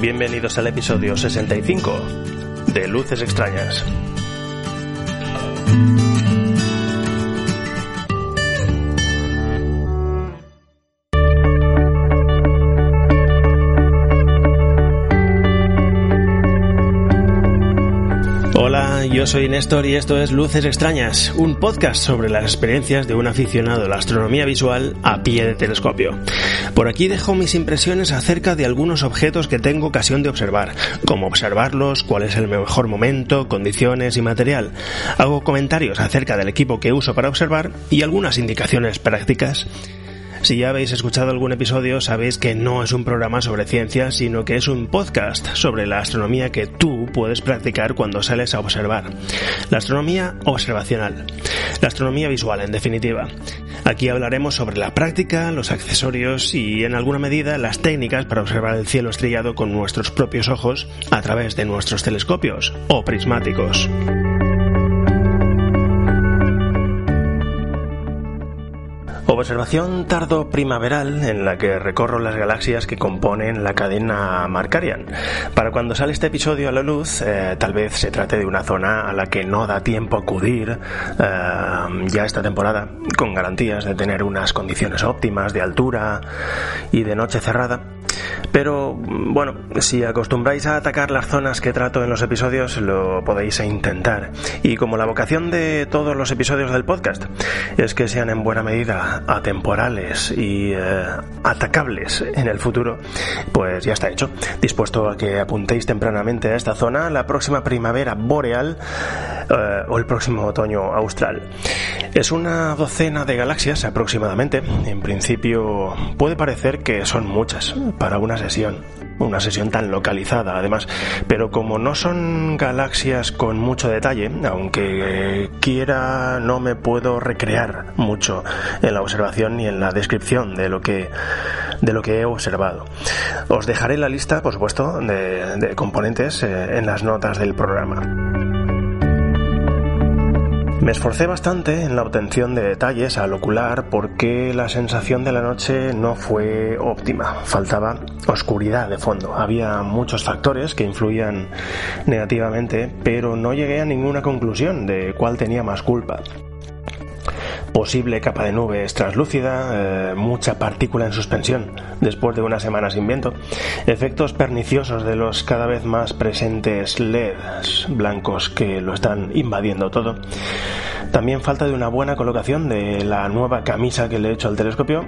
Bienvenidos al episodio 65 de Luces Extrañas. Yo soy Néstor y esto es Luces Extrañas, un podcast sobre las experiencias de un aficionado a la astronomía visual a pie de telescopio. Por aquí dejo mis impresiones acerca de algunos objetos que tengo ocasión de observar, cómo observarlos, cuál es el mejor momento, condiciones y material. Hago comentarios acerca del equipo que uso para observar y algunas indicaciones prácticas. Si ya habéis escuchado algún episodio, sabéis que no es un programa sobre ciencia, sino que es un podcast sobre la astronomía que tú puedes practicar cuando sales a observar. La astronomía observacional. La astronomía visual, en definitiva. Aquí hablaremos sobre la práctica, los accesorios y, en alguna medida, las técnicas para observar el cielo estrellado con nuestros propios ojos a través de nuestros telescopios o prismáticos. Observación tardo-primaveral en la que recorro las galaxias que componen la cadena Markarian. Para cuando sale este episodio a la luz, eh, tal vez se trate de una zona a la que no da tiempo acudir eh, ya esta temporada, con garantías de tener unas condiciones óptimas de altura y de noche cerrada. Pero bueno, si acostumbráis a atacar las zonas que trato en los episodios, lo podéis intentar. Y como la vocación de todos los episodios del podcast es que sean en buena medida atemporales y eh, atacables en el futuro, pues ya está hecho. Dispuesto a que apuntéis tempranamente a esta zona la próxima primavera boreal eh, o el próximo otoño austral. Es una docena de galaxias aproximadamente. En principio puede parecer que son muchas para una sesión, una sesión tan localizada además, pero como no son galaxias con mucho detalle, aunque quiera no me puedo recrear mucho en la observación ni en la descripción de lo que de lo que he observado. Os dejaré la lista, por supuesto, de, componentes eh, en las notas del programa. Me esforcé bastante en la obtención de detalles al ocular porque la sensación de la noche no fue óptima. Faltaba oscuridad de fondo. Había muchos factores que influían negativamente, pero no llegué a ninguna conclusión de cuál tenía más culpa posible capa de nubes translúcida, eh, mucha partícula en suspensión después de una semana sin viento, efectos perniciosos de los cada vez más presentes LEDs blancos que lo están invadiendo todo, también falta de una buena colocación de la nueva camisa que le he hecho al telescopio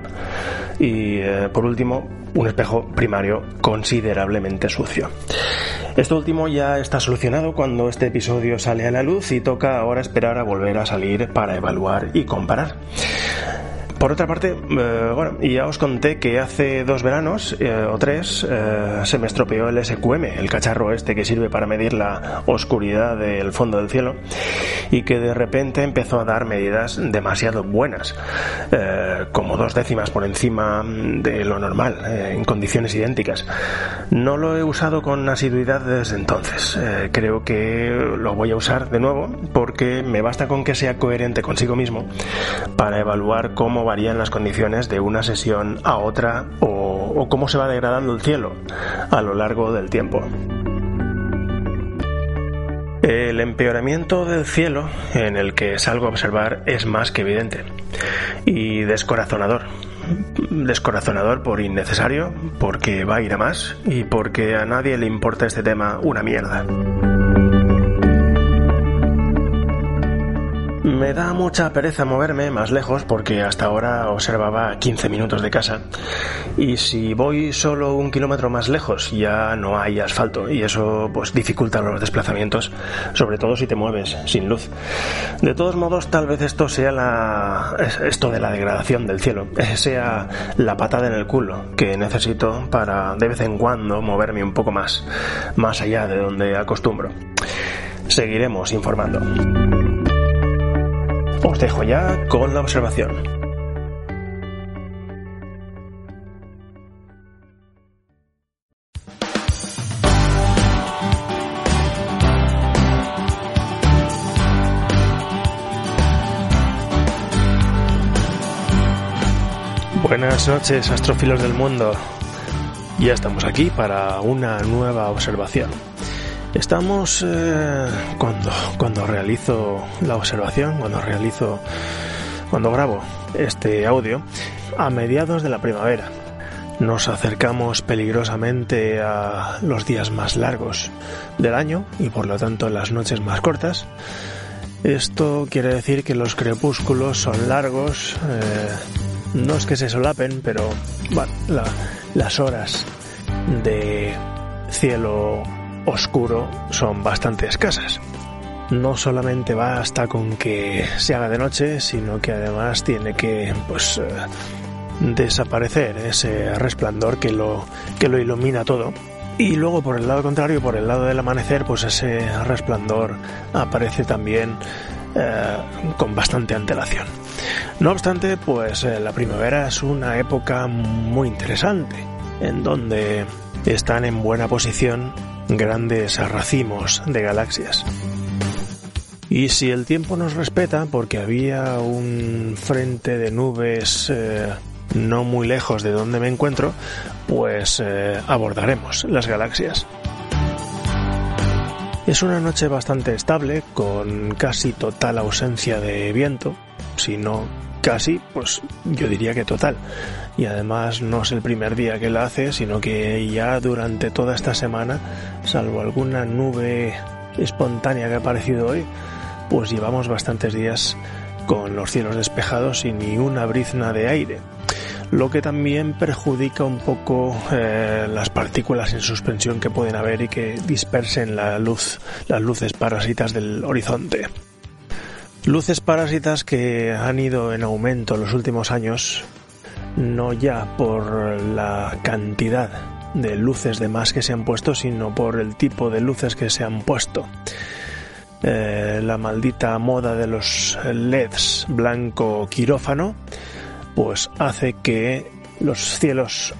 y eh, por último un espejo primario considerablemente sucio. Esto último ya está solucionado cuando este episodio sale a la luz y toca ahora esperar a volver a salir para evaluar y comparar. Por otra parte, eh, bueno, ya os conté que hace dos veranos eh, o tres eh, se me estropeó el SQM, el cacharro este que sirve para medir la oscuridad del fondo del cielo, y que de repente empezó a dar medidas demasiado buenas, como dos décimas por encima de lo normal, en condiciones idénticas. No lo he usado con asiduidad desde entonces. creo que lo voy a usar de nuevo porque me basta con que sea coherente consigo mismo para evaluar cómo va varían las condiciones de una sesión a otra o, cómo se va degradando el cielo a lo largo del tiempo. El empeoramiento del cielo en el que salgo a observar es más que evidente y descorazonador. Descorazonador por innecesario, porque va a ir a más y porque a nadie le importa este tema una mierda. Me da mucha pereza moverme más lejos porque hasta ahora observaba 15 minutos de casa y si voy solo un kilómetro más lejos ya no hay asfalto y eso pues dificulta los desplazamientos, sobre todo si te mueves sin luz. De todos modos tal vez esto sea la esto de la degradación del cielo, sea la patada en el culo que necesito para de vez en cuando moverme un poco más, más allá de donde acostumbro. Seguiremos informando os dejo ya con la observación. Buenas noches, astrofilos del mundo. Ya estamos aquí para una nueva observación. Estamos eh, cuando cuando realizo la observación, cuando realizo cuando grabo este audio a mediados de la primavera. Nos acercamos peligrosamente a los días más largos del año y por lo tanto las noches más cortas. Esto quiere decir que los crepúsculos son largos, eh, no es que se solapen, pero las horas de cielo oscuro son bastante escasas. No solamente basta con que se haga de noche, sino que además tiene que pues eh, desaparecer ese resplandor que lo que lo ilumina todo. Y luego por el lado contrario, por el lado del amanecer, pues ese resplandor aparece también eh, con bastante antelación. No obstante, pues eh, la primavera es una época muy interesante, en donde están en buena posición grandes racimos de galaxias. Y si el tiempo nos respeta, porque había un frente de nubes eh, no muy lejos de donde me encuentro, pues eh, abordaremos las galaxias. Es una noche bastante estable, con casi total ausencia de viento, si no casi, pues yo diría que total y además no es el primer día que la hace, sino que ya durante toda esta semana, salvo alguna nube espontánea que ha aparecido hoy, pues llevamos bastantes días con los cielos despejados y ni una brizna de aire, lo que también perjudica un poco eh, las partículas en suspensión que pueden haber y que dispersen la luz, las luces parásitas del horizonte. Luces parásitas que han ido en aumento en los últimos años no ya por la cantidad de luces de más que se han puesto, sino por el tipo de luces que se han puesto. Eh, la maldita moda de los LEDs blanco quirófano, pues hace que los cielos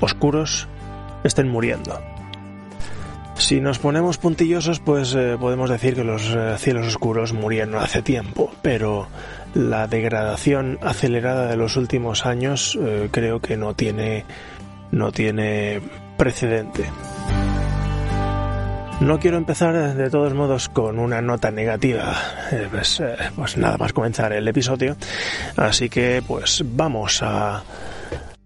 oscuros estén muriendo. Si nos ponemos puntillosos, pues eh, podemos decir que los eh, cielos oscuros murieron hace tiempo, pero la degradación acelerada de los últimos años eh, creo que no tiene no tiene precedente. No quiero empezar de todos modos con una nota negativa, pues, pues, nada más comenzar el episodio, así que pues vamos a,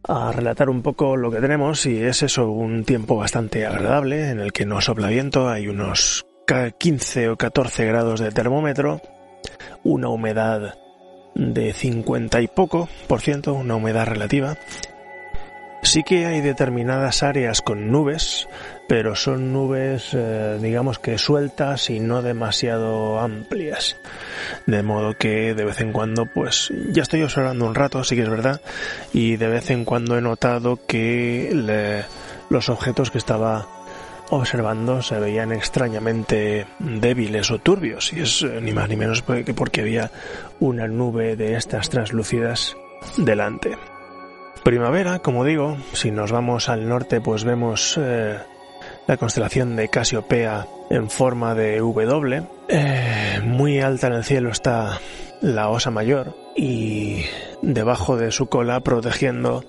a relatar un poco lo que tenemos y es eso, un tiempo bastante agradable en el que no sopla viento, hay unos 15 o 14 grados de termómetro, una humedad de 50 y poco por ciento, una humedad relativa. Sí que hay determinadas áreas con nubes, pero son nubes, eh, digamos que sueltas y no demasiado amplias. De modo que de vez en cuando, pues ya estoy observando un rato, sí que es verdad, y de vez en cuando he notado que los objetos que estaba observando se veían extrañamente débiles o turbios, y es eh, ni más ni menos que porque había una nube de estas translúcidas delante. Primavera, como digo, si nos vamos al norte pues vemos eh, la constelación de Casiopea en forma de W. Eh, muy alta en el cielo está la Osa Mayor y debajo de su cola protegiendo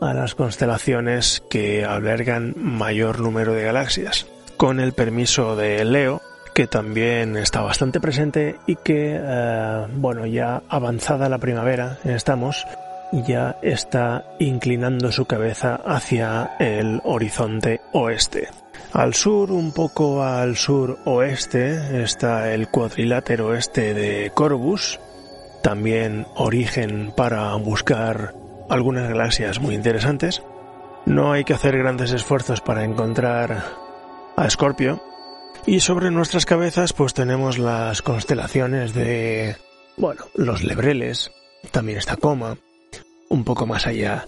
a las constelaciones que albergan mayor número de galaxias. Con el permiso de Leo, que también está bastante presente y que, eh, bueno, ya avanzada la primavera, estamos, ya está inclinando su cabeza hacia el horizonte oeste. Al sur, un poco al sur oeste, está el cuadrilátero este de Corvus, también origen para buscar algunas galaxias muy interesantes. No hay que hacer grandes esfuerzos para encontrar a Escorpio. Y sobre nuestras cabezas pues tenemos las constelaciones de, bueno, los lebreles, también está Coma, un poco más allá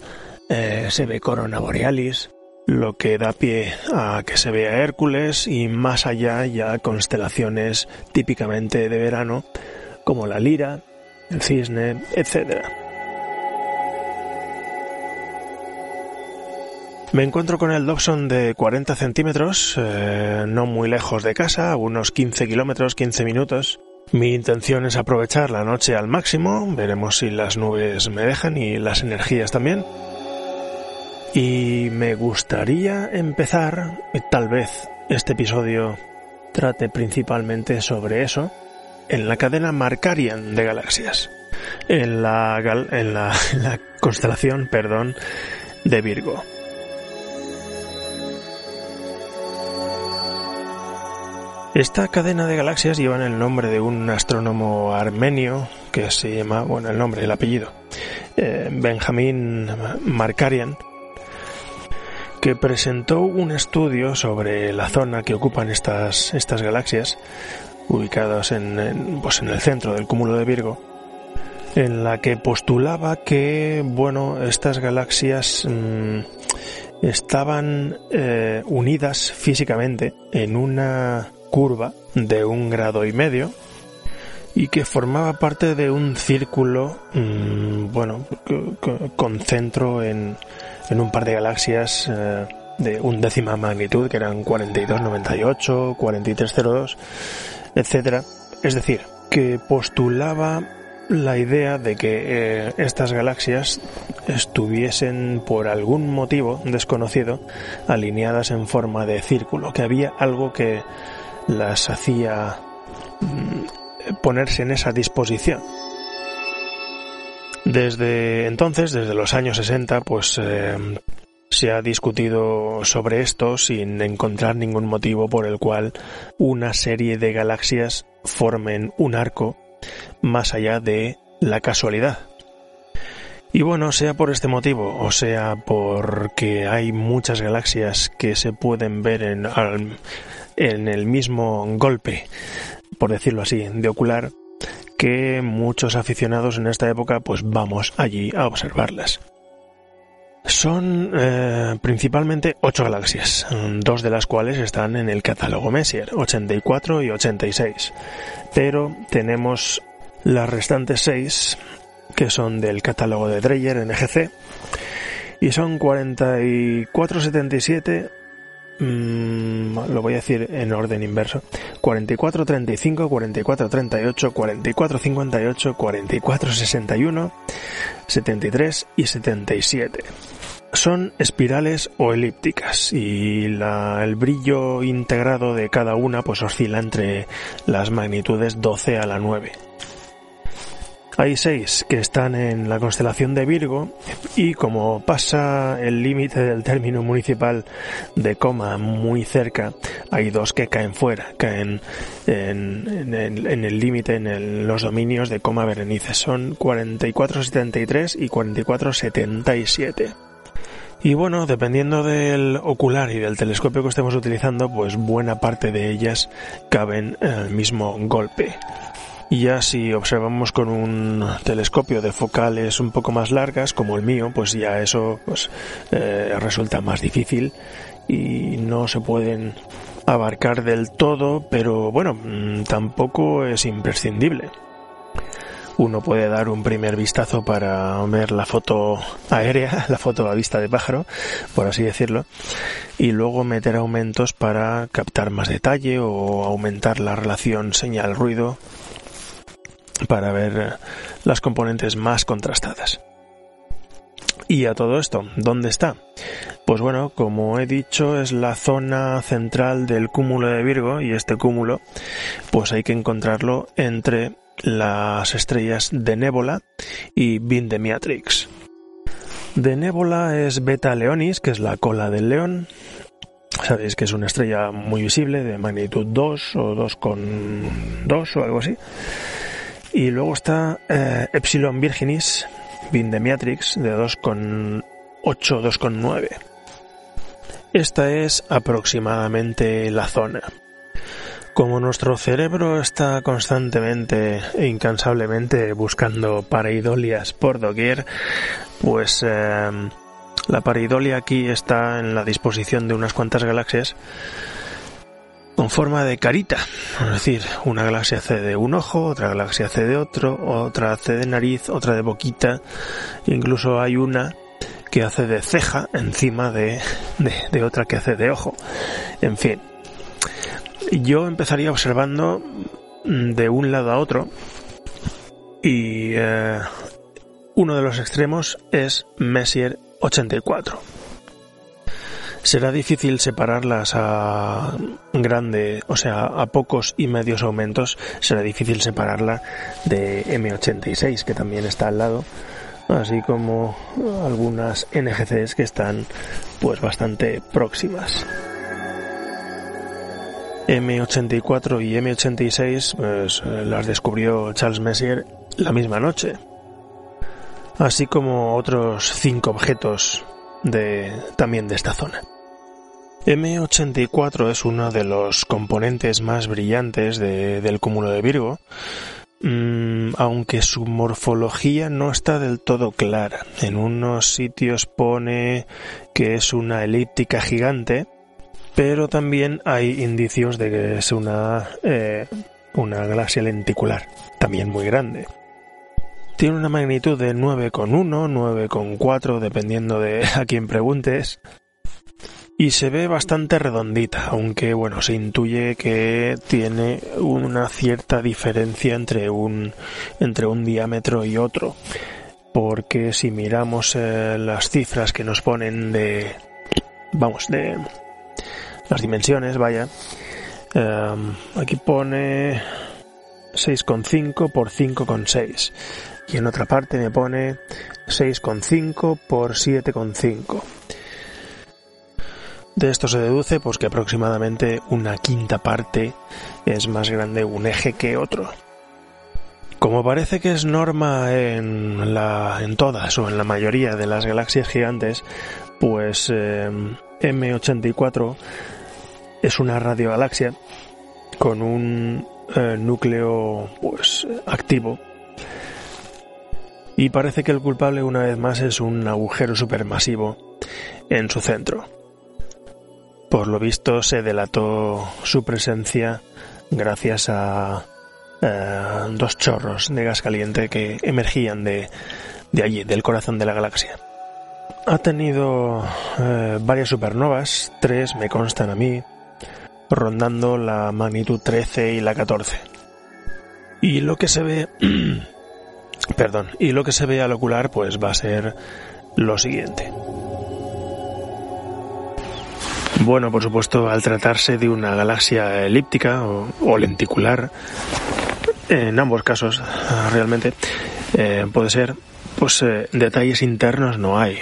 eh, se ve Corona Borealis, lo que da pie a que se vea Hércules y más allá ya constelaciones típicamente de verano como la Lira, el Cisne, etcétera. Me encuentro con el Dobson de 40 centímetros, eh, no muy lejos de casa, unos 15 kilómetros, 15 minutos, Mi intención es aprovechar la noche al máximo, veremos si las nubes me dejan y las energías también. Y me gustaría empezar, tal vez este episodio trate principalmente sobre eso, en la cadena Markarian de galaxias, en la, en la, constelación, perdón, de Virgo. Esta cadena de galaxias lleva el nombre de un astrónomo armenio que se llama, bueno, el nombre, el apellido, eh, Benjamin Markarian, que presentó un estudio sobre la zona que ocupan estas, estas galaxias, ubicadas en, pues en el centro del cúmulo de Virgo, en la que postulaba que, bueno, estas galaxias mm, estaban eh, unidas físicamente en una curva de un grado y medio y que formaba parte de un círculo, mm, bueno, con centro en, en, un par de galaxias eh, de undécima magnitud, que eran 4298, 4302, etcétera. Es decir, que postulaba la idea de que eh, estas galaxias estuviesen por algún motivo desconocido alineadas en forma de círculo, que había algo que las hacía mm, ponerse en esa disposición. Desde entonces, desde los años 60, pues eh, se ha discutido sobre esto sin encontrar ningún motivo por el cual una serie de galaxias formen un arco más allá de la casualidad. Y bueno, sea por este motivo o sea porque hay muchas galaxias que se pueden ver en, en el mismo golpe, por decirlo así, de ocular, que muchos aficionados en esta época pues vamos allí a observarlas. Son eh, principalmente ocho galaxias, dos de las cuales están en el catálogo Messier, 84 y 86. Pero tenemos las restantes seis, que son del catálogo de Dreyer NGC, y son 4477, Mm, lo voy a decir en orden inverso. 44, 35, 44, 38, 44, 58, 44, 61, 73 y 77. Son espirales o elípticas y el brillo integrado de cada una pues oscila entre las magnitudes 12 a la 9. Hay seis que están en la constelación de Virgo y como pasa el límite del término municipal de coma muy cerca, hay dos que caen fuera, caen en, el límite, en, los dominios de coma Berenice. Son 4473 y 4477. Y bueno, dependiendo del ocular y del telescopio que estemos utilizando, pues buena parte de ellas caben en el mismo golpe. Y ya si observamos con un telescopio de focales un poco más largas, como el mío, pues ya eso pues, eh, resulta más difícil y no se pueden abarcar del todo, pero bueno, mm, tampoco es imprescindible. Uno puede dar un primer vistazo para ver la foto aérea, la foto a vista de pájaro, por así decirlo, y luego meter aumentos para captar más detalle o aumentar la relación señal-ruido para ver eh, las componentes más contrastadas. Y a todo esto, ¿dónde está? Pues bueno, como he dicho, es la zona central del cúmulo de Virgo y este cúmulo, pues hay que encontrarlo entre las estrellas de Nébola y Vindemiatrix. De Nébola es Beta Leonis, que es la cola del león. Sabéis que es una estrella muy visible, de magnitud 2 o 2,2 o algo así. Y luego está eh, Epsilon Virginis, Vindemiatrix, de 2,8, 2,9. Esta es aproximadamente la zona. Como nuestro cerebro está constantemente e incansablemente buscando pareidolias por doquier, pues eh, la pareidolia aquí está en la disposición de unas cuantas galaxias con forma de carita. Es decir, una galaxia hace de un ojo, otra galaxia hace de otro, otra hace de nariz, otra de boquita, incluso hay una que hace de ceja encima de, de, otra que hace de ojo. En fin, yo empezaría observando de un lado a otro y eh, uno de los extremos es Messier 84. Será difícil separarlas a grande, o sea, a pocos y medios aumentos, será difícil separarla de M86, que también está al lado, así como algunas NGCs que están pues bastante próximas. M84 y M86 pues, las descubrió Charles Messier la misma noche, así como otros cinco objetos de, también de esta zona. M84 es uno de los componentes más brillantes del cúmulo de Virgo, mm, aunque su morfología no está del todo clara. En unos sitios pone que es una elíptica gigante, pero también hay indicios de que es una, eh, una galaxia lenticular, también muy grande. Tiene una magnitud de 9,1, 9,4, dependiendo de a quién preguntes. Y se ve bastante redondita, aunque bueno, se intuye que tiene una cierta diferencia entre un, entre un diámetro y otro. Porque si miramos eh, las cifras que nos ponen de, vamos, de las dimensiones, vaya, eh, aquí pone 6,5 por 5,6 y en otra parte me pone 6,5 por 7,5. De esto se deduce pues que aproximadamente una quinta parte es más grande un eje que otro. Como parece que es norma en, la, en todas o en la mayoría de las galaxias gigantes, pues eh, M84 es una radiogalaxia con un eh, núcleo pues activo y parece que el culpable una vez más es un agujero supermasivo en su centro. Por lo visto se delató su presencia gracias a eh, dos chorros de gas caliente que emergían de, allí, del corazón de la galaxia. Ha tenido eh, varias supernovas, tres me constan a mí, rondando la magnitud 13 y la 14. Y lo que se ve, perdón, y lo que se ve al ocular pues va a ser lo siguiente. Bueno, por supuesto, al tratarse de una galaxia elíptica o, lenticular, en ambos casos realmente eh, puede ser, pues eh, detalles internos no hay.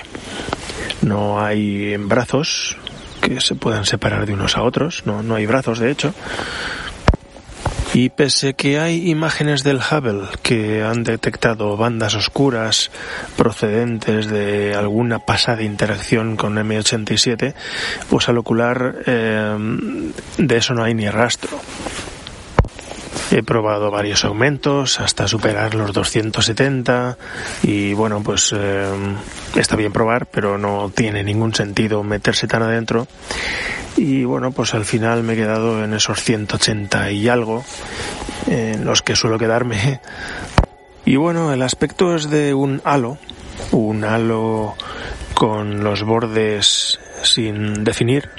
No hay brazos que se puedan separar de unos a otros, no, no hay brazos de hecho. Y pese que hay imágenes del Hubble que han detectado bandas oscuras procedentes de alguna pasada interacción con M87, pues al ocular eh, de eso no hay ni rastro. He probado varios aumentos hasta superar los 270 y bueno, pues eh, está bien probar, pero no tiene ningún sentido meterse tan adentro. Y bueno, pues al final me he quedado en esos 180 y algo, en los que suelo quedarme. Y bueno, el aspecto es de un halo, un halo con los bordes sin definir,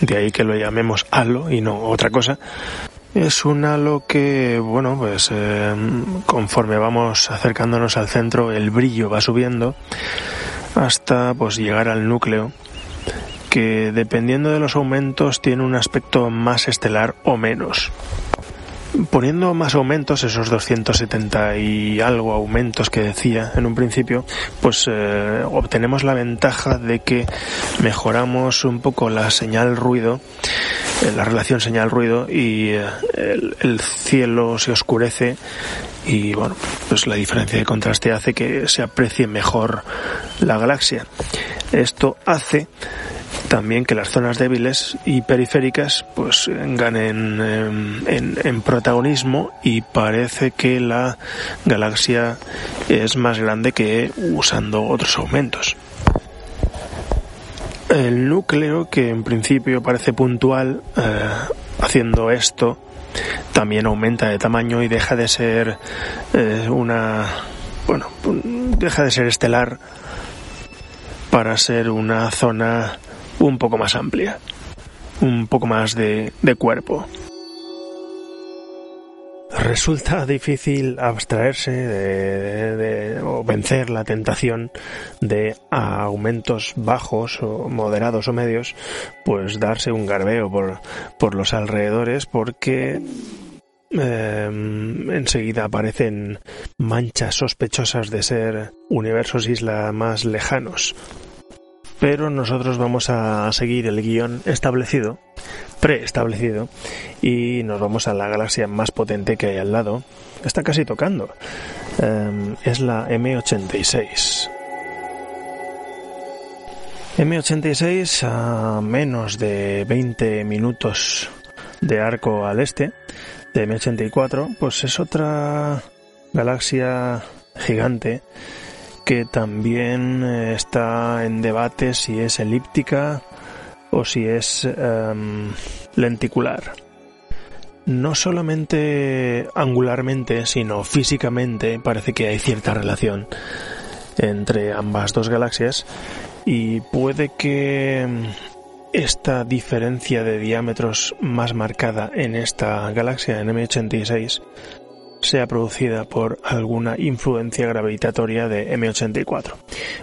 de ahí que lo llamemos halo y no otra cosa. Es un halo que, bueno, pues eh, conforme vamos acercándonos al centro, el brillo va subiendo hasta pues llegar al núcleo que dependiendo de los aumentos tiene un aspecto más estelar o menos. Poniendo más aumentos, esos 270 y algo aumentos que decía en un principio, pues eh, obtenemos la ventaja de que mejoramos un poco la señal ruido, la relación señal-ruido y eh, el, cielo se oscurece y bueno, pues la diferencia de contraste hace que se aprecie mejor la galaxia. Esto hace también que las zonas débiles y periféricas pues ganen em, en, protagonismo y parece que la galaxia es más grande que usando otros aumentos. El núcleo, que en principio parece puntual, eh, haciendo esto, también aumenta de tamaño y deja de ser eh, una, bueno, deja de ser estelar para ser una zona un poco más amplia, un poco más de, cuerpo. Resulta difícil abstraerse de, o vencer la tentación de a aumentos bajos o moderados o medios, pues darse un garbeo por, por los alrededores porque em, enseguida aparecen manchas sospechosas de ser universos isla más lejanos. Pero nosotros vamos a seguir el guion establecido preestablecido y nos vamos a la galaxia más potente que hay al lado. Está casi tocando. Em, es la M86. M86 a menos de 20 minutos de arco al este de M84, pues es otra galaxia gigante que también eh, está en debate si es elíptica o si es em, lenticular. No solamente angularmente, sino físicamente parece que hay cierta relación entre ambas dos galaxias y puede que em, esta diferencia de diámetros más marcada en esta galaxia, en M86, sea producida por alguna influencia gravitatoria de M84.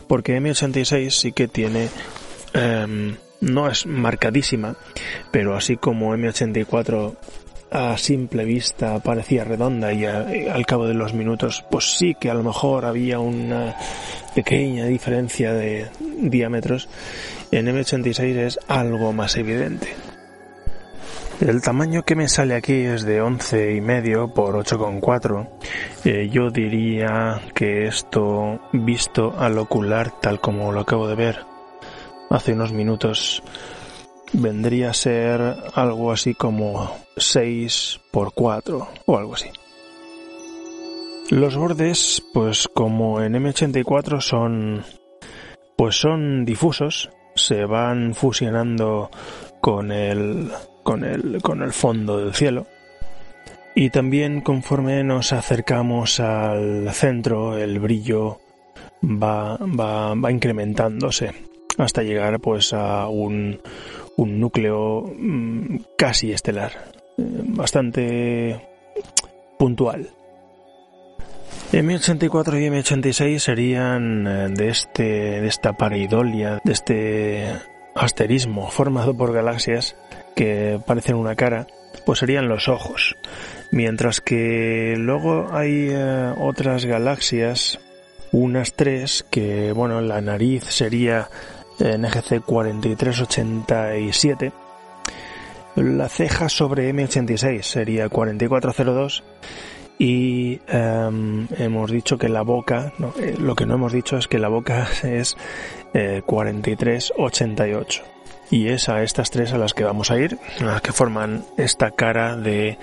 Porque M86 sí que tiene em, no es marcadísima, pero así como M84 a simple vista parecía redonda y, al cabo de los minutos pues sí que a lo mejor había una pequeña diferencia de diámetros, en M86 es algo más evidente. El tamaño que me sale aquí es de 11 y medio por 8,4. Eh, yo diría que esto visto al ocular tal como lo acabo de ver hace unos minutos vendría a ser algo así como 6 por 4 o algo así. Los bordes, pues como en M84 son pues son difusos, se van fusionando con el con el con el fondo del cielo. Y también conforme nos acercamos al centro, el brillo va, va, va incrementándose hasta llegar pues a un, un núcleo mm, casi estelar, eh, bastante puntual. M84 y M86 serían eh, de este de esta pareidolia, de este asterismo formado por galaxias que parecen una cara, pues serían los ojos. Mientras que luego hay eh, otras galaxias, unas tres, que bueno, la nariz sería NGC 4387. La ceja sobre M86 sería 4402 y em, hemos dicho que la boca, eh, lo que no hemos dicho es que la boca es 4388 eh, y es a estas tres a las que vamos a ir, las que forman esta cara de,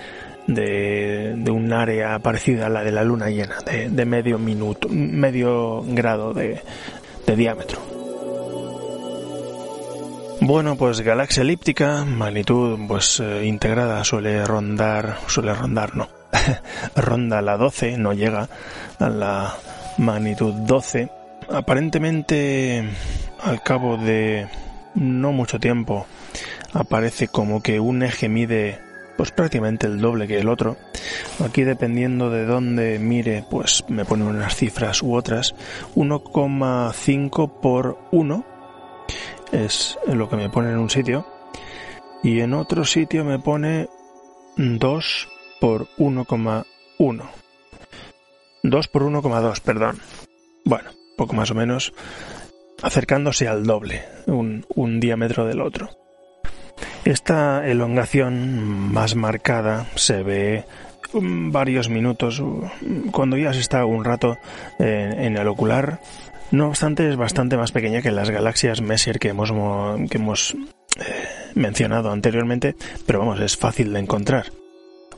de, un área parecida a la de la luna llena, de, medio minuto, medio grado de diámetro. Bueno, pues galaxia elíptica, magnitud pues eh, integrada suele rondar, suele rondar, no, ronda la 12, no llega a la magnitud 12. Aparentemente, al cabo de no mucho tiempo, aparece como que un eje mide pues prácticamente el doble que el otro. Aquí dependiendo de dónde mire, pues me pone unas cifras u otras. 1,5 por 1 es lo que me pone en un sitio y en otro sitio me pone 2 por 1,1. 2 por 1,2, perdón. Bueno, poco más o menos acercándose al doble, un, un diámetro del otro. Esta elongación más marcada se ve mm, varios minutos mm, cuando ya se está un rato en el ocular no obstante, es bastante más pequeña que las galaxias Messier que hemos, que hemos eh, mencionado anteriormente, pero vamos, es fácil de encontrar.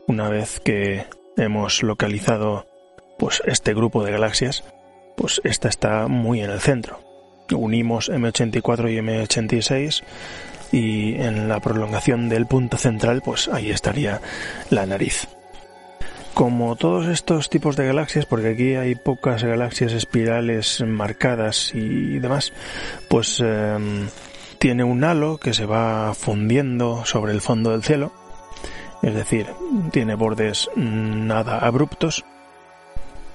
Una vez que hemos localizado pues este grupo de galaxias, pues esta está muy en el centro. Unimos M84 y M86 y en la prolongación del punto central, pues ahí estaría la nariz. Como todos estos tipos de galaxias, porque aquí hay pocas galaxias espirales marcadas y demás, pues em, tiene un halo que se va fundiendo sobre el fondo del cielo es decir, tiene bordes nada abruptos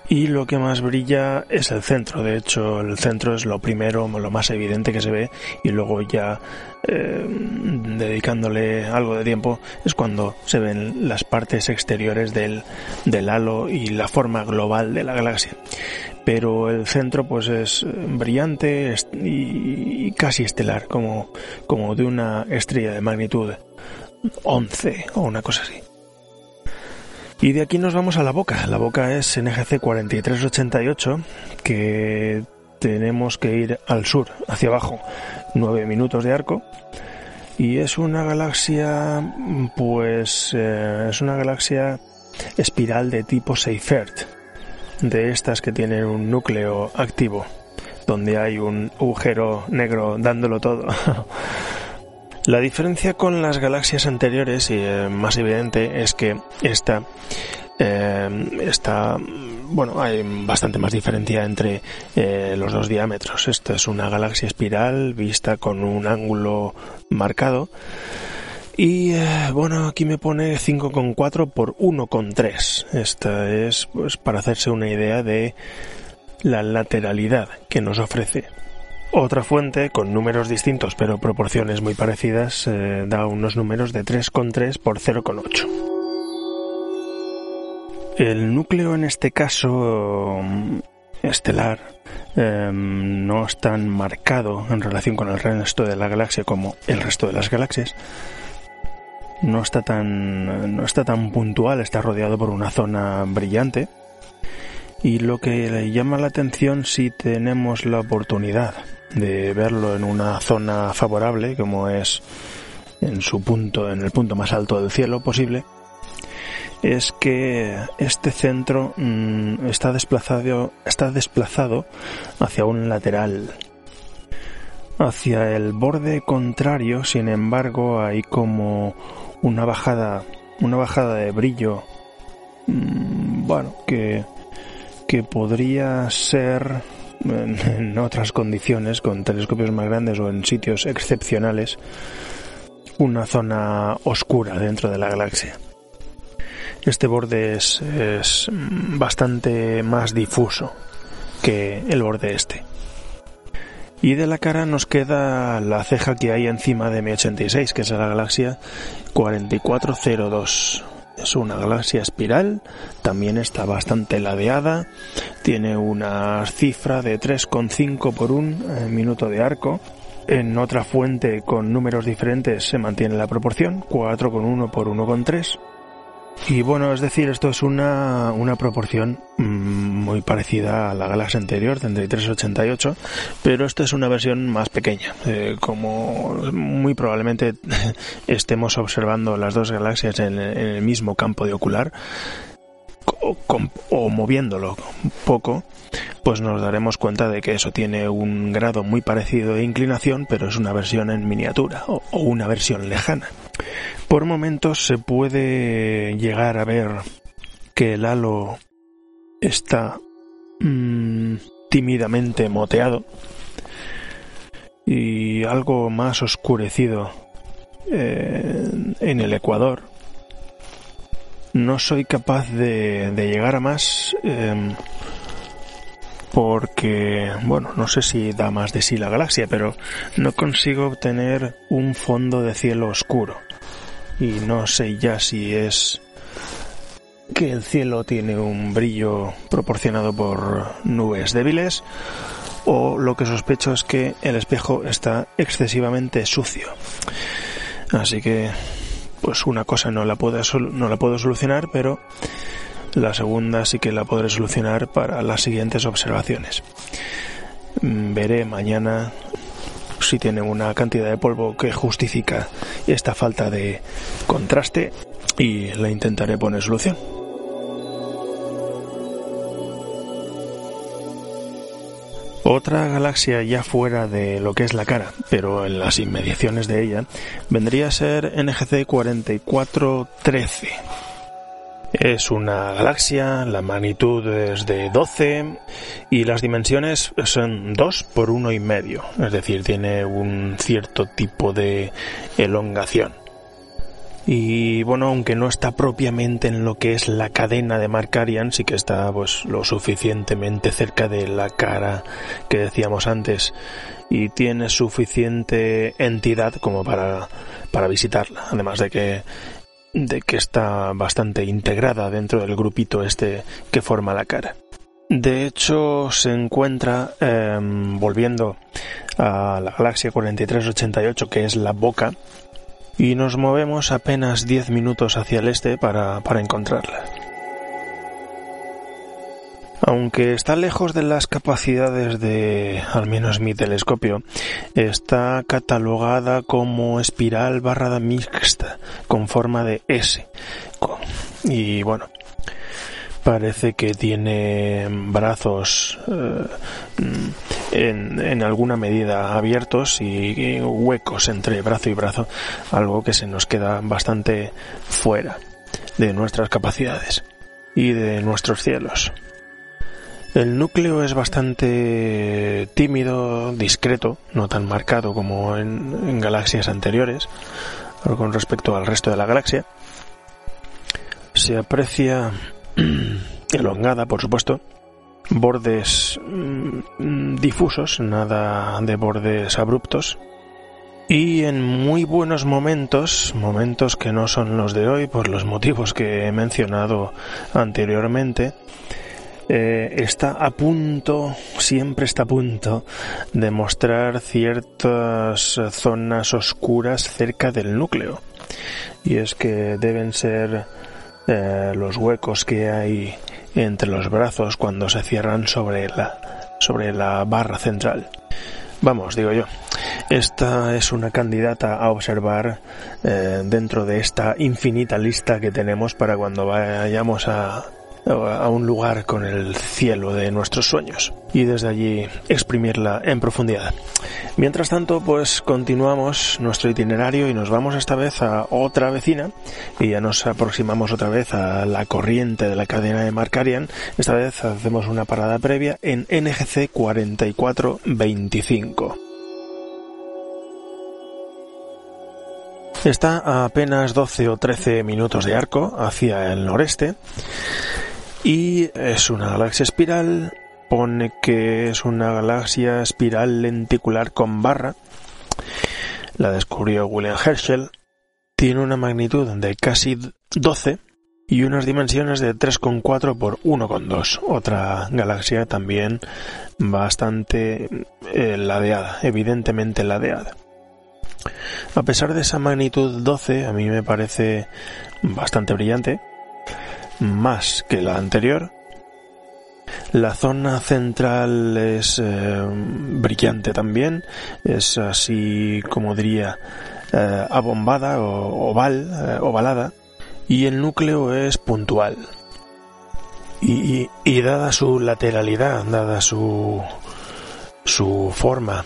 y lo que más brilla es el centro. De hecho, el centro es lo primero, lo más evidente que se ve y luego ya eh, dedicándole algo de tiempo es cuando se ven las partes exteriores del, del halo y la forma global de la galaxia. Pero el centro pues es brillante y casi estelar, como, como de una estrella de magnitud 11 o una cosa así. Y de aquí nos vamos a la boca. La boca es NGC 4388, que tenemos que ir al sur, hacia abajo, 9 minutos de arco. Y es una galaxia, pues, eh, es una galaxia espiral de tipo Seifert, de estas que tienen un núcleo activo, donde hay un agujero negro dándolo todo. La diferencia con las galaxias anteriores, y eh, más evidente, es que esta eh, está bueno hay bastante más diferencia entre eh, los dos diámetros. Esta es una galaxia espiral vista con un ángulo marcado. Y bueno aquí me pone 5,4 por 1,3 esta es pues para hacerse una idea de la lateralidad que nos ofrece otra fuente, con números distintos pero proporciones muy parecidas, eh, da unos números de 3,3 por 0,8. El núcleo en este caso mm, estelar em, no es tan marcado en relación con el resto de la galaxia como el resto de las galaxias. No está tan, no está tan puntual, está rodeado por una zona brillante. Y lo que le llama la atención si tenemos la oportunidad de verlo en una zona favorable, como es en su punto, en el punto más alto del cielo posible, es que este centro mm, está desplazado, está desplazado hacia un lateral. Hacia el borde contrario, sin embargo, hay como una bajada, una bajada de brillo, mm, bueno, que, que podría ser en, otras condiciones, con telescopios más grandes o en sitios excepcionales, una zona oscura dentro de la galaxia. Este borde es, es, bastante más difuso que el borde este. Y de la cara nos queda la ceja que hay encima de M86, que es la galaxia 4402. Es una galaxia espiral, también está bastante ladeada, tiene una cifra de 3,5 por un eh, minuto de arco. En otra fuente con números diferentes se mantiene la proporción, 4,1 por 1,3 y bueno, es decir, esto es una, una proporción mm, muy parecida a la galaxia anterior, 3388, pero esta es una versión más pequeña. Eh, como muy probablemente estemos observando las dos galaxias en, el mismo campo de ocular, o, moviéndolo poco, pues nos daremos cuenta de que eso tiene un grado muy parecido de inclinación, pero es una versión en miniatura o, una versión lejana. Por momentos se puede llegar a ver que el halo está mm, tímidamente moteado y algo más oscurecido eh, en el ecuador. No soy capaz de, llegar a más. Em, porque, bueno, no sé si da más de sí la galaxia, pero no consigo obtener un fondo de cielo oscuro. Y no sé ya si es que el cielo tiene un brillo proporcionado por nubes débiles o lo que sospecho es que el espejo está excesivamente sucio. Así que, pues una cosa no la puedo, no la puedo solucionar, pero la segunda sí que la podré solucionar para las siguientes observaciones. Mm, veré mañana si tiene una cantidad de polvo que justifica esta falta de contraste y le intentaré poner solución. Otra galaxia ya fuera de lo que es la cara, pero en las inmediaciones de ella, vendría a ser NGC 4413 es una galaxia, la magnitud es de 12 y las dimensiones son 2 por uno y medio, es decir, tiene un cierto tipo de elongación. Y bueno, aunque no está propiamente en lo que es la cadena de Markarian, sí que está pues lo suficientemente cerca de la cara que decíamos antes y tiene suficiente entidad como para, para visitarla, además de que de que está bastante integrada dentro del grupito este que forma la cara. De hecho, se encuentra, em, volviendo a la galaxia 4388, que es la boca, y nos movemos apenas 10 minutos hacia el este para, para encontrarla. Aunque está lejos de las capacidades de al menos mi telescopio, está catalogada como espiral barrada mixta con forma de S. Y bueno, parece que tiene brazos eh, en, en, alguna medida abiertos y huecos entre brazo y brazo, algo que se nos queda bastante fuera de nuestras capacidades y de nuestros cielos. El núcleo es bastante tímido, discreto, no tan marcado como en, galaxias anteriores, con respecto al resto de la galaxia. Se aprecia elongada, por supuesto, bordes mm, difusos, nada de bordes abruptos, y en muy buenos momentos, momentos que no son los de hoy por los motivos que he mencionado anteriormente, eh, está a punto, siempre está a punto de mostrar ciertas zonas oscuras cerca del núcleo. Y es que deben ser eh, los huecos que hay entre los brazos cuando se cierran sobre la, sobre la barra central. Vamos, digo yo. Esta es una candidata a observar eh, dentro de esta infinita lista que tenemos para cuando vayamos a, a un lugar con el cielo de nuestros sueños y desde allí exprimirla en profundidad. Mientras tanto, pues continuamos nuestro itinerario y nos vamos esta vez a otra vecina y ya nos aproximamos otra vez a la corriente de la cadena de Markarian. Esta vez hacemos una parada previa en NGC 4425. Está a apenas 12 o 13 minutos de arco hacia el noreste y es una galaxia espiral, pone que es una galaxia espiral lenticular con barra. La descubrió William Herschel. Tiene una magnitud de casi 12 y unas dimensiones de 3,4 por 1,2. Otra galaxia también bastante eh, ladeada, evidentemente ladeada. A pesar de esa magnitud 12, a mí me parece bastante brillante más que la anterior. La zona central es eh, brillante también, es así como diría eh, abombada o oval, eh, ovalada, y el núcleo es puntual. Y, y, dada su lateralidad, dada su, su forma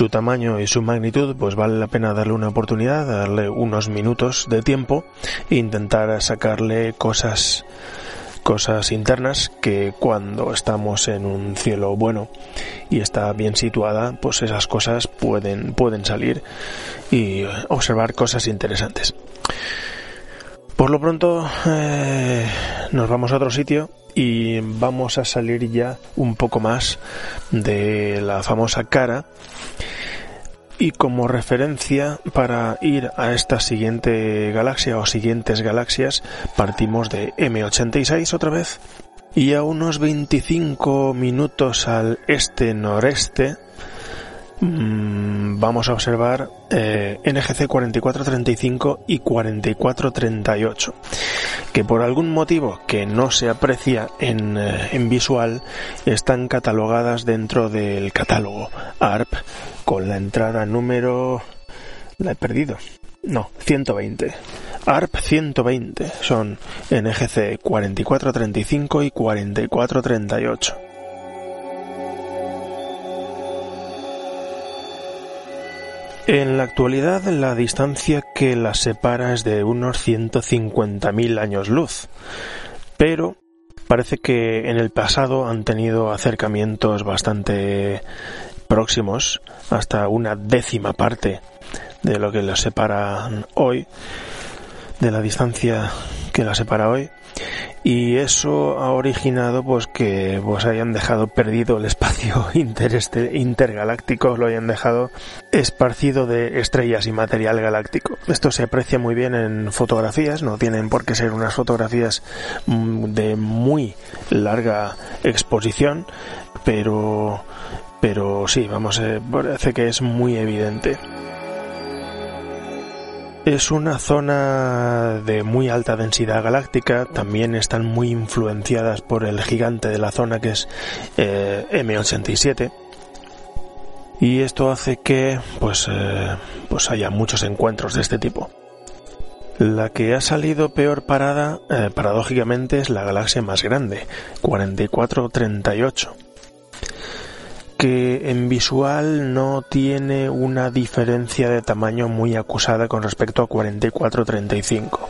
su tamaño y su magnitud, pues vale la pena darle una oportunidad, darle unos minutos de tiempo e intentar sacarle cosas cosas internas que cuando estamos en un cielo bueno y está bien situada, pues esas cosas pueden pueden salir y observar cosas interesantes. Por lo pronto eh, nos vamos a otro sitio y vamos a salir ya un poco más de la famosa cara. Y como referencia para ir a esta siguiente galaxia o siguientes galaxias partimos de M86 otra vez. Y a unos 25 minutos al este-noreste mm, vamos a observar eh, NGC 4435 y 4438 que por algún motivo que no se aprecia en, eh, en visual están catalogadas dentro del catálogo ARP con la entrada número... La he perdido. No, 120. ARP 120 son NGC 4435 y 4438. En la actualidad la distancia que las separa es de unos 150.000 años luz, pero parece que en el pasado han tenido acercamientos bastante próximos hasta una décima parte de lo que los separa hoy, de la distancia que la separa hoy y eso ha originado pues que pues hayan dejado perdido el espacio intergaláctico, lo hayan dejado esparcido de estrellas y material galáctico. Esto se aprecia muy bien en fotografías, no tienen por qué ser unas fotografías mm, de muy larga exposición, pero pero sí, vamos, eh, parece que es muy evidente. Es una zona de muy alta densidad galáctica, también están muy influenciadas por el gigante de la zona que es eh, M87 y esto hace que pues, eh, pues haya muchos encuentros de este tipo. La que ha salido peor parada, eh, paradójicamente, es la galaxia más grande, 4438 que en visual no tiene una diferencia de tamaño muy acusada con respecto a 4435.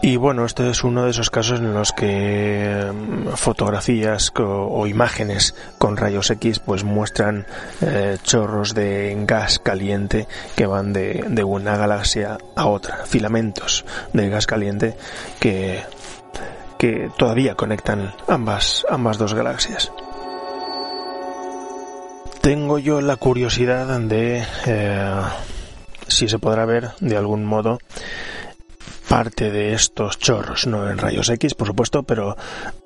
Y bueno, este es uno de esos casos en los que mm, fotografías o, imágenes con rayos X pues muestran eh, chorros de gas caliente que van de, de, una galaxia a otra, filamentos de gas caliente que, que todavía conectan ambas, ambas dos galaxias tengo yo la curiosidad de eh, si se podrá ver de algún modo parte de estos chorros, no en rayos X, por supuesto, pero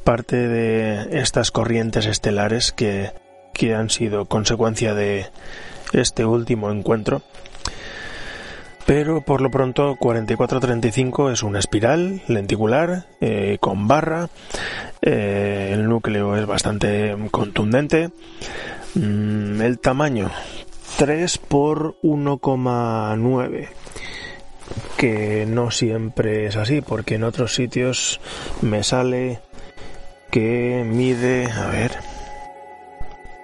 parte de estas corrientes estelares que, que han sido consecuencia de este último encuentro. Pero por lo pronto 4435 es una espiral lenticular eh, con barra. Eh, el núcleo es bastante contundente. Mm, el tamaño. 3 por 1,9 que no siempre es así porque en otros sitios me sale que mide a ver.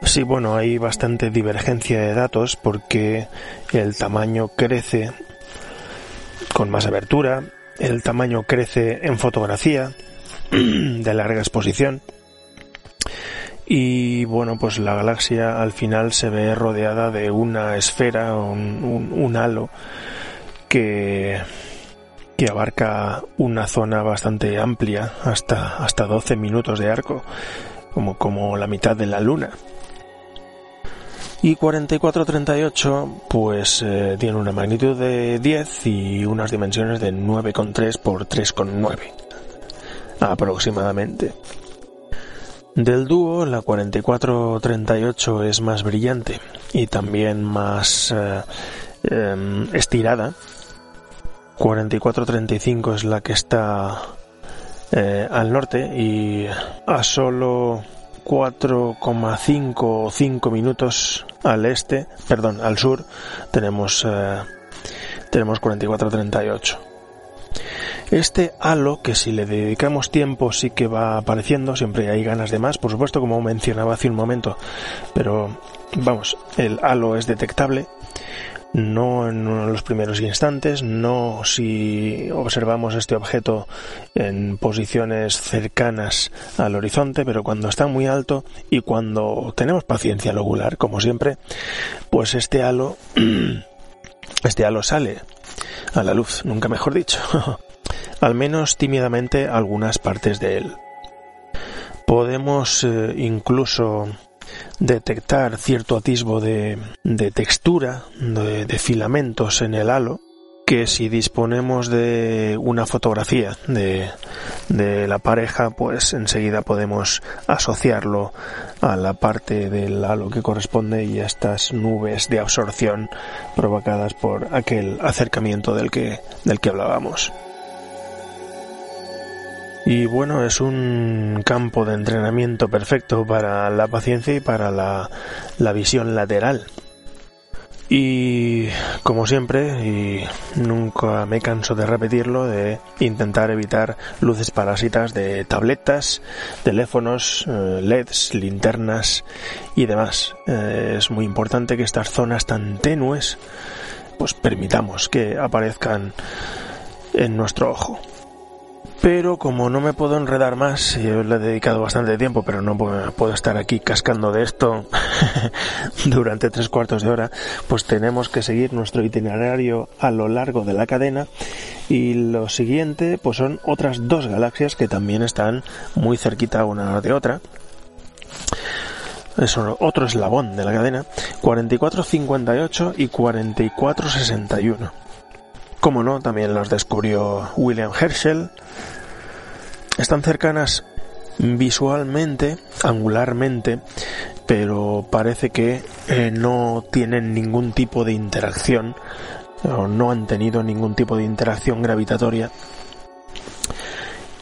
Sí bueno hay bastante divergencia de datos porque el tamaño crece con más abertura el tamaño crece en fotografía de larga exposición y bueno, pues la galaxia al final se ve rodeada de una esfera, un, halo que, que abarca una zona bastante amplia, hasta, hasta 12 minutos de arco, como, como la mitad de la luna. Y 4438 pues eh, tiene una magnitud de 10 y unas dimensiones de 9,3 por 3,9 aproximadamente. Del dúo, la 4438 es más brillante y también más eh, em, estirada. 4435 es la que está eh, al norte y a solo 4,5 o 5 minutos al este, perdón, al sur, tenemos, eh, tenemos 4438. Este halo, que si le dedicamos tiempo sí que va apareciendo, siempre hay ganas de más, por supuesto, como mencionaba hace un momento, pero vamos, el halo es detectable, no en los primeros instantes, no si observamos este objeto en posiciones cercanas al horizonte, pero cuando está muy alto y cuando tenemos paciencia al ocular, como siempre, pues este halo, este halo sale a la luz, nunca mejor dicho. al menos tímidamente algunas partes de él. Podemos eh, incluso detectar cierto atisbo de, textura, de, filamentos en el halo, que si disponemos de una fotografía de, de, la pareja, pues enseguida podemos asociarlo a la parte del halo que corresponde y a estas nubes de absorción provocadas por aquel acercamiento del que, del que hablábamos. Y bueno, es un campo de entrenamiento perfecto para la paciencia y para la, visión lateral. Y como siempre, y nunca me canso de repetirlo, de intentar evitar luces parásitas de tabletas, teléfonos, eh, LEDs, linternas y demás. Eh, es muy importante que estas zonas tan tenues pues permitamos que aparezcan en nuestro ojo. Pero como no me puedo enredar más, yo le he dedicado bastante tiempo, pero no puedo estar aquí cascando de esto durante tres cuartos de hora, pues tenemos que seguir nuestro itinerario a lo largo de la cadena y lo siguiente pues son otras dos galaxias que también están muy cerquita una de otra. Es otro eslabón de la cadena, 4458 y 4461. Como no, también los descubrió William Herschel. Están cercanas visualmente, angularmente, pero parece que eh, no tienen ningún tipo de interacción o no han tenido ningún tipo de interacción gravitatoria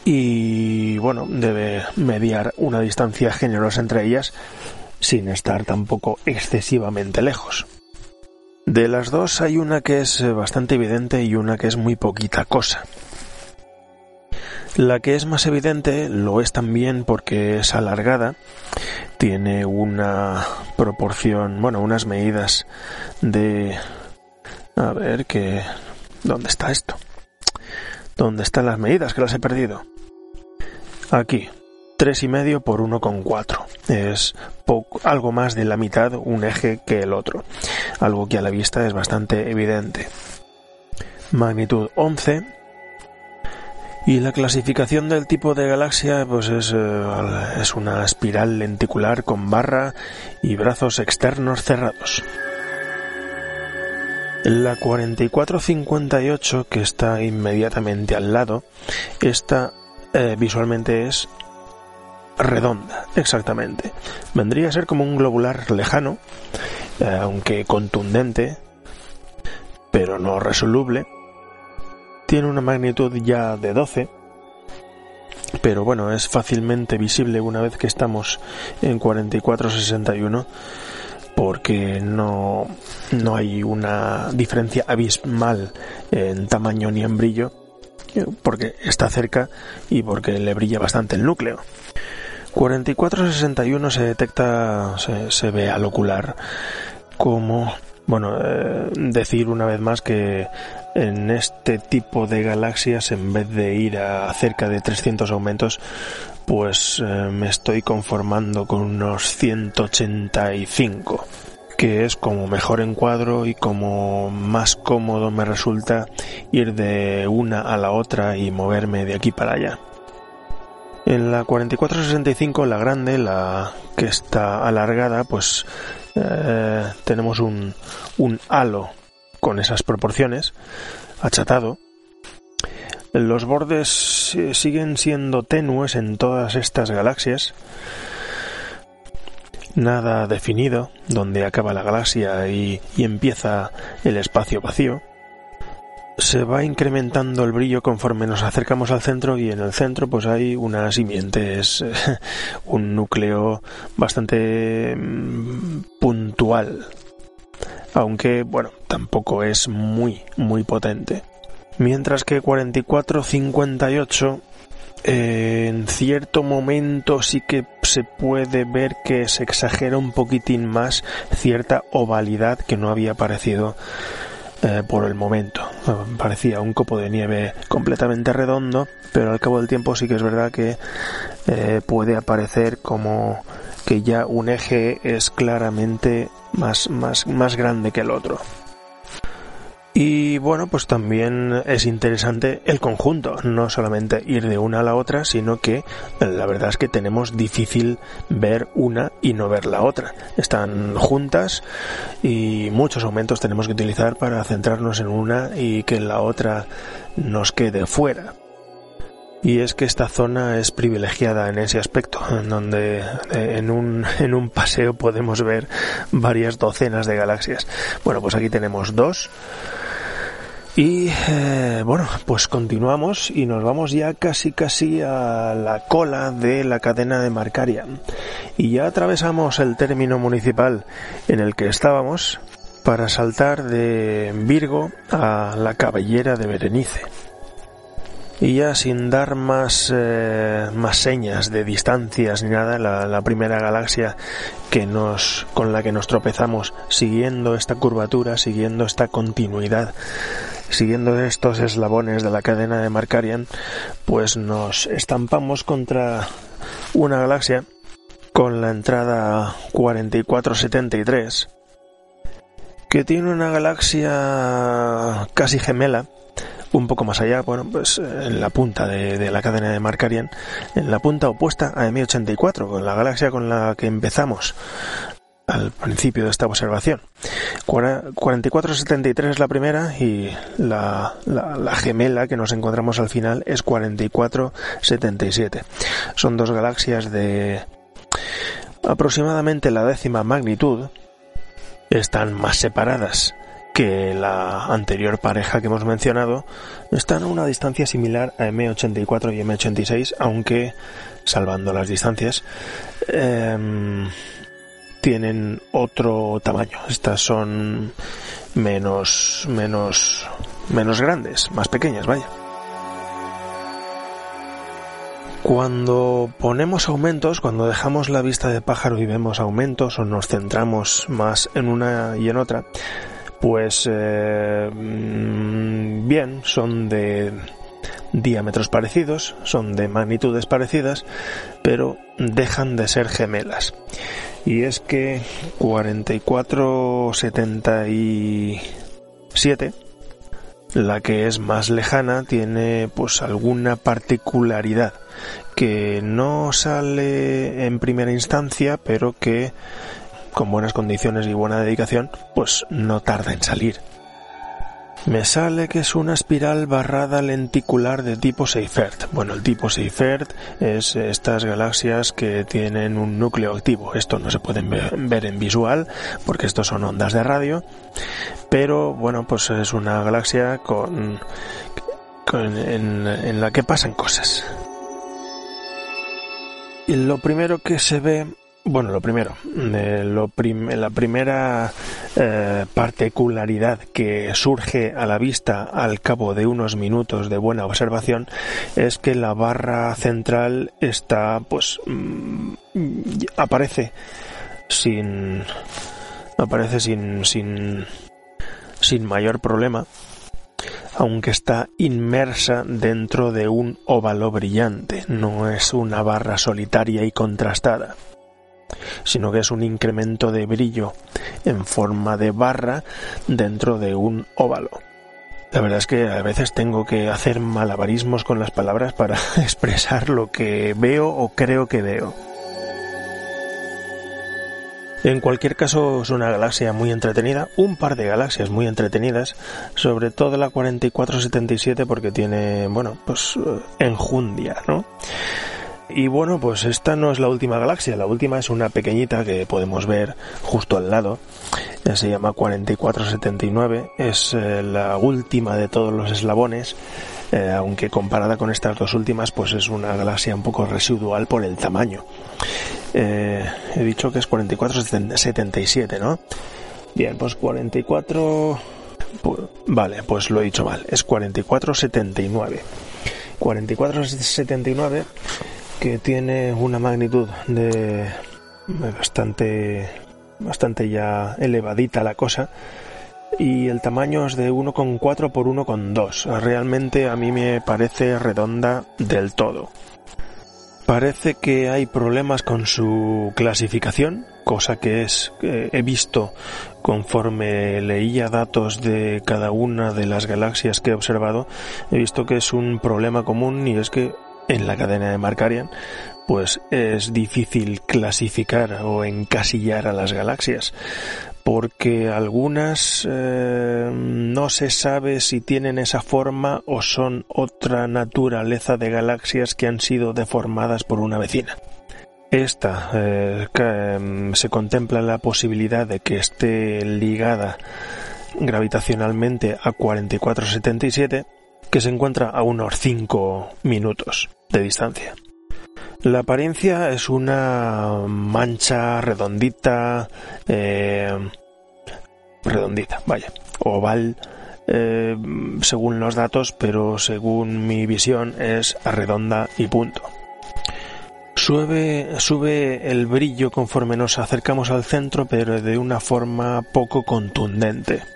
y bueno, debe mediar una distancia generosa entre ellas sin estar tampoco excesivamente lejos. De las dos hay una que es bastante evidente y una que es muy poquita cosa. La que es más evidente lo es también porque es alargada, tiene una proporción, bueno, unas medidas de... A ver, que... ¿Dónde está esto? ¿Dónde están las medidas que las he perdido? Aquí, tres y medio por 1,4. Es algo más de la mitad un eje que el otro, algo que a la vista es bastante evidente. Magnitud 11 y la clasificación del tipo de galaxia pues es, eh, es una espiral lenticular con barra y brazos externos cerrados. La 4458 que está inmediatamente al lado, esta eh, visualmente es redonda, exactamente. Vendría a ser como un globular lejano, eh, aunque contundente, pero no resoluble tiene una magnitud ya de 12, pero bueno, es fácilmente visible una vez que estamos en 4461 porque no, no hay una diferencia abismal en tamaño ni en brillo, porque está cerca y porque le brilla bastante el núcleo. 4461 se detecta, se, ve al ocular como bueno, eh, decir una vez más que en este tipo de galaxias, en vez de ir a cerca de 300 aumentos, pues eh, me estoy conformando con unos 185 que es como mejor encuadro y como más cómodo me resulta ir de una a la otra y moverme de aquí para allá. En la 4465, la grande, la que está alargada, pues eh, tenemos un, un halo con esas proporciones, achatado. Los bordes siguen siendo tenues en todas estas galaxias. Nada definido, donde acaba la galaxia y, y empieza el espacio vacío se va incrementando el brillo conforme nos acercamos al centro y en el centro pues hay una simiente, es un núcleo bastante mm, puntual, aunque bueno, tampoco es muy muy potente. Mientras que 44-58 eh, en cierto momento sí que se puede ver que se exagera un poquitín más cierta ovalidad que no había aparecido eh, por el momento. Parecía un copo de nieve completamente redondo, pero al cabo del tiempo sí que es verdad que eh, puede aparecer como que ya un eje es claramente más, más, más grande que el otro. Y bueno, pues también es interesante el conjunto, no solamente ir de una a la otra, sino que la verdad es que tenemos difícil ver una y no ver la otra. Están juntas y muchos aumentos tenemos que utilizar para centrarnos en una y que la otra nos quede fuera. Y es que esta zona es privilegiada en ese aspecto, en donde eh, en un, en un paseo podemos ver varias docenas de galaxias. Bueno, pues aquí tenemos dos. Y eh, bueno, pues continuamos y nos vamos ya casi casi a la cola de la cadena de Marcaria. Y ya atravesamos el término municipal en el que estábamos para saltar de Virgo a la cabellera de Berenice. Y ya sin dar más, eh, más señas de distancias ni nada, la, la, primera galaxia que nos, con la que nos tropezamos siguiendo esta curvatura, siguiendo esta continuidad siguiendo estos eslabones de la cadena de Markarian, pues nos estampamos contra una galaxia con la entrada 4473 que tiene una galaxia casi gemela un poco más allá, bueno, pues en la punta de, la cadena de Markarian, en la punta opuesta a M84, con la galaxia con la que empezamos al principio de esta observación. 4473 es la primera y la, la, gemela que nos encontramos al final es 4477. Son dos galaxias de aproximadamente la décima magnitud. Están más separadas que la anterior pareja que hemos mencionado están a una distancia similar a M84 y M86, aunque salvando las distancias em, tienen otro tamaño. Estas son menos menos menos grandes, más pequeñas, vaya. Cuando ponemos aumentos, cuando dejamos la vista de pájaro y vemos aumentos o nos centramos más en una y en otra, pues eh, mm, bien, son de diámetros parecidos, son de magnitudes parecidas, pero dejan de ser gemelas. Y es que 4477, la que es más lejana, tiene pues alguna particularidad que no sale en primera instancia, pero que con buenas condiciones y buena dedicación, pues no tarda en salir. Me sale que es una espiral barrada lenticular de tipo Seifert. Bueno, el tipo Seifert es estas galaxias que tienen un núcleo activo. Esto no se puede ver en visual porque estos son ondas de radio. Pero bueno, pues es una galaxia con, en, en la que pasan cosas. Y lo primero que se ve bueno, lo primero, la primera eh, particularidad que surge a la vista al cabo de unos minutos de buena observación es que la barra central está, pues, mm, aparece sin, aparece sin, sin, sin mayor problema, aunque está inmersa dentro de un óvalo brillante, no es una barra solitaria y contrastada sino que es un incremento de brillo en forma de barra dentro de un óvalo. La verdad es que a veces tengo que hacer malabarismos con las palabras para expresar lo que veo o creo que veo. En cualquier caso es una galaxia muy entretenida, un par de galaxias muy entretenidas, sobre todo la 4477 porque tiene, bueno, pues eh, enjundia, ¿no? Y bueno, pues esta no es la última galaxia, la última es una pequeñita que podemos ver justo al lado. Se llama 4479, es eh, la última de todos los eslabones, eh, aunque comparada con estas dos últimas, pues es una galaxia un poco residual por el tamaño. Eh, he dicho que es 4477, ¿no? Bien, pues 44... vale, pues lo he dicho mal, es 4479. 4479 que tiene una magnitud de bastante bastante ya elevadita la cosa y el tamaño es de 1,4 por 1,2. Realmente a mí me parece redonda del todo. Parece que hay problemas con su clasificación, cosa que es he visto conforme leía datos de cada una de las galaxias que he observado, he visto que es un problema común y es que en la cadena de Markarian, pues es difícil clasificar o encasillar a las galaxias, porque algunas eh, no se sabe si tienen esa forma o son otra naturaleza de galaxias que han sido deformadas por una vecina. Esta eh, em, se contempla la posibilidad de que esté ligada gravitacionalmente a 4477 que se encuentra a unos 5 minutos de distancia. La apariencia es una mancha redondita, eh, redondita, vaya, oval, eh, según los datos, pero según mi visión es redonda y punto. Sube, sube el brillo conforme nos acercamos al centro, pero de una forma poco contundente.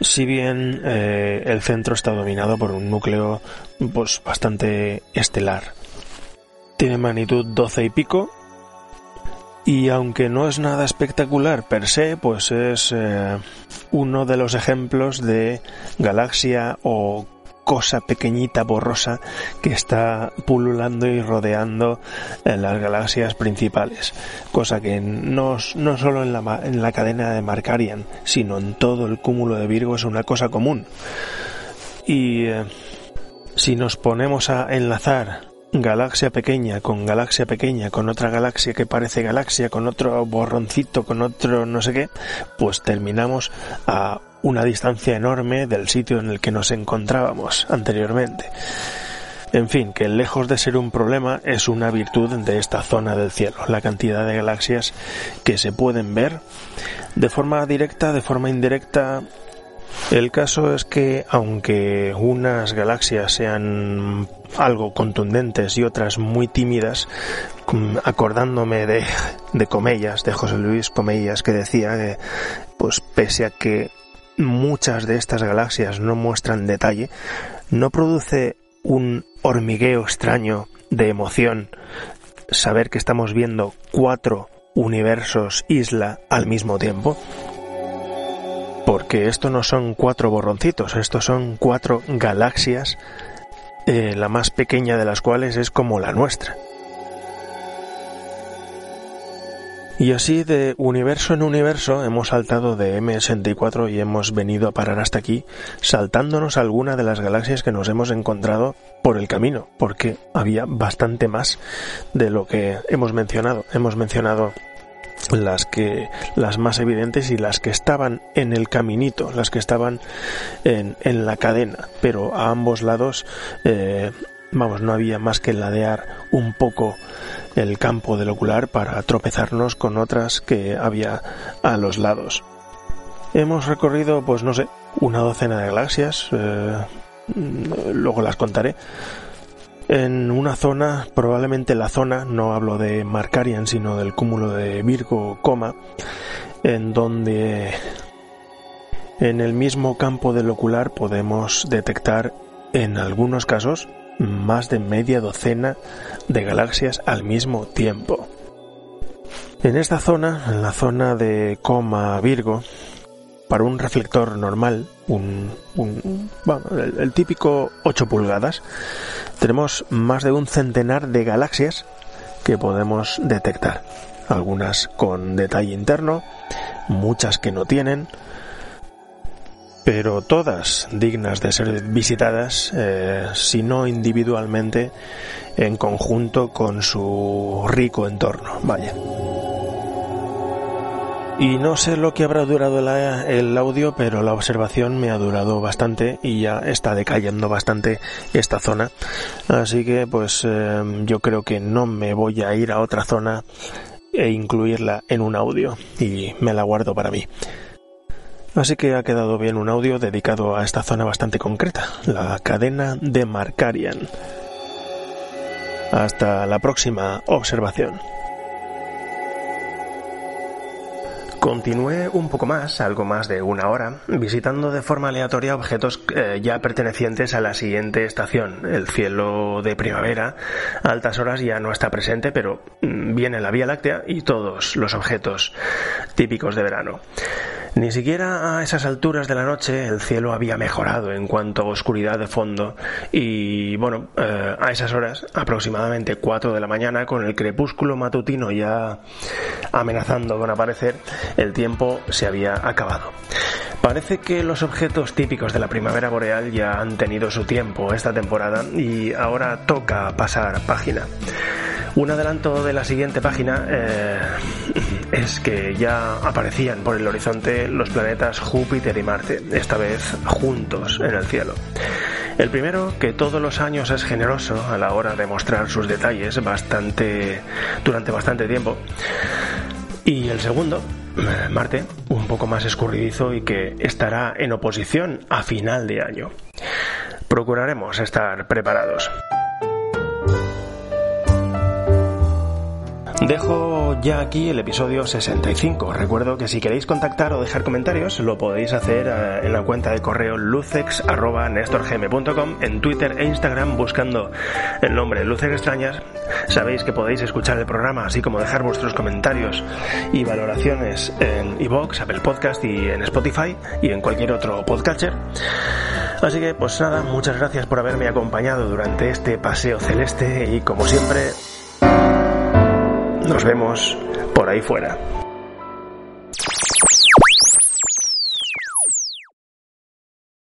Si bien eh, el centro está dominado por un núcleo pues bastante estelar. Tiene magnitud 12 y pico y aunque no es nada espectacular per se, pues es eh, uno de los ejemplos de galaxia o cosa pequeñita, borrosa, que está pululando y rodeando en las galaxias principales. Cosa que no, no solo en la, en la cadena de Markarian, sino en todo el cúmulo de Virgo es una cosa común. Y eh, si nos ponemos a enlazar galaxia pequeña con galaxia pequeña con otra galaxia que parece galaxia con otro borroncito con otro no sé qué pues terminamos a una distancia enorme del sitio en el que nos encontrábamos anteriormente. En fin, que lejos de ser un problema es una virtud de esta zona del cielo, la cantidad de galaxias que se pueden ver de forma directa, de forma indirecta. El caso es que aunque unas galaxias sean algo contundentes y otras muy tímidas, acordándome de, de Comellas, de José Luis Comellas, que decía que, pues pese a que muchas de estas galaxias no muestran detalle, no produce un hormigueo extraño de emoción saber que estamos viendo cuatro universos isla al mismo tiempo. Porque esto no son cuatro borroncitos, estos son cuatro galaxias, eh, la más pequeña de las cuales es como la nuestra. Y así de universo en universo hemos saltado de M64 y hemos venido a parar hasta aquí, saltándonos alguna de las galaxias que nos hemos encontrado por el camino, porque había bastante más de lo que hemos mencionado. Hemos mencionado las que las más evidentes y las que estaban en el caminito, las que estaban en, en la cadena, pero a ambos lados eh, vamos, no había más que ladear un poco el campo del ocular para tropezarnos con otras que había a los lados. Hemos recorrido, pues no sé, una docena de galaxias, eh, luego las contaré, en una zona, probablemente la zona, no hablo de Markarian, sino del cúmulo de Virgo, coma, en donde en el mismo campo del ocular podemos detectar en algunos casos más de media docena de galaxias al mismo tiempo. En esta zona, en la zona de coma Virgo, para un reflector normal, un, el, típico 8 pulgadas, tenemos más de un centenar de galaxias que podemos detectar. Algunas con detalle interno, muchas que no tienen, pero todas dignas de ser visitadas, eh, si no individualmente, en conjunto con su rico entorno. Vaya. Y no sé lo que habrá durado el audio, pero la observación me ha durado bastante y ya está decayendo bastante esta zona. Así que pues eh, yo creo que no me voy a ir a otra zona e incluirla en un audio y me la guardo para mí. Así que ha quedado bien un audio dedicado a esta zona bastante concreta, la cadena de Markarian. Hasta la próxima observación. Continué un poco más, algo más de una hora, visitando de forma aleatoria objetos eh, ya pertenecientes a la siguiente estación. El cielo de primavera, a altas horas ya no está presente, pero mm, viene la Vía Láctea y todos los objetos típicos de verano. Ni siquiera a esas alturas de la noche el cielo había mejorado en cuanto a oscuridad de fondo y bueno, eh, a esas horas, aproximadamente 4 de la mañana, con el crepúsculo matutino ya amenazando con aparecer, el tiempo se había acabado. Parece que los objetos típicos de la primavera boreal ya han tenido su tiempo esta temporada y ahora toca pasar página. Un adelanto de la siguiente página eh, es que ya aparecían por el horizonte los planetas Júpiter y Marte, esta vez juntos en el cielo. El primero, que todos los años es generoso a la hora de mostrar sus detalles bastante durante bastante tiempo. Y el segundo, Marte, un poco más escurridizo y que estará en oposición a final de año. Procuraremos estar preparados. Dejo ya aquí el episodio 65. Recuerdo que si queréis contactar o dejar comentarios lo podéis hacer eh, en la cuenta de correo lucex.nestorgm.com en Twitter e Instagram buscando el nombre Lucex Extrañas. Sabéis que podéis escuchar el programa así como dejar vuestros comentarios y valoraciones en iVoox, Apple Podcast y en Spotify y en cualquier otro podcatcher. Así que pues nada, muchas gracias por haberme acompañado durante este paseo celeste y como siempre nos vemos por ahí fuera.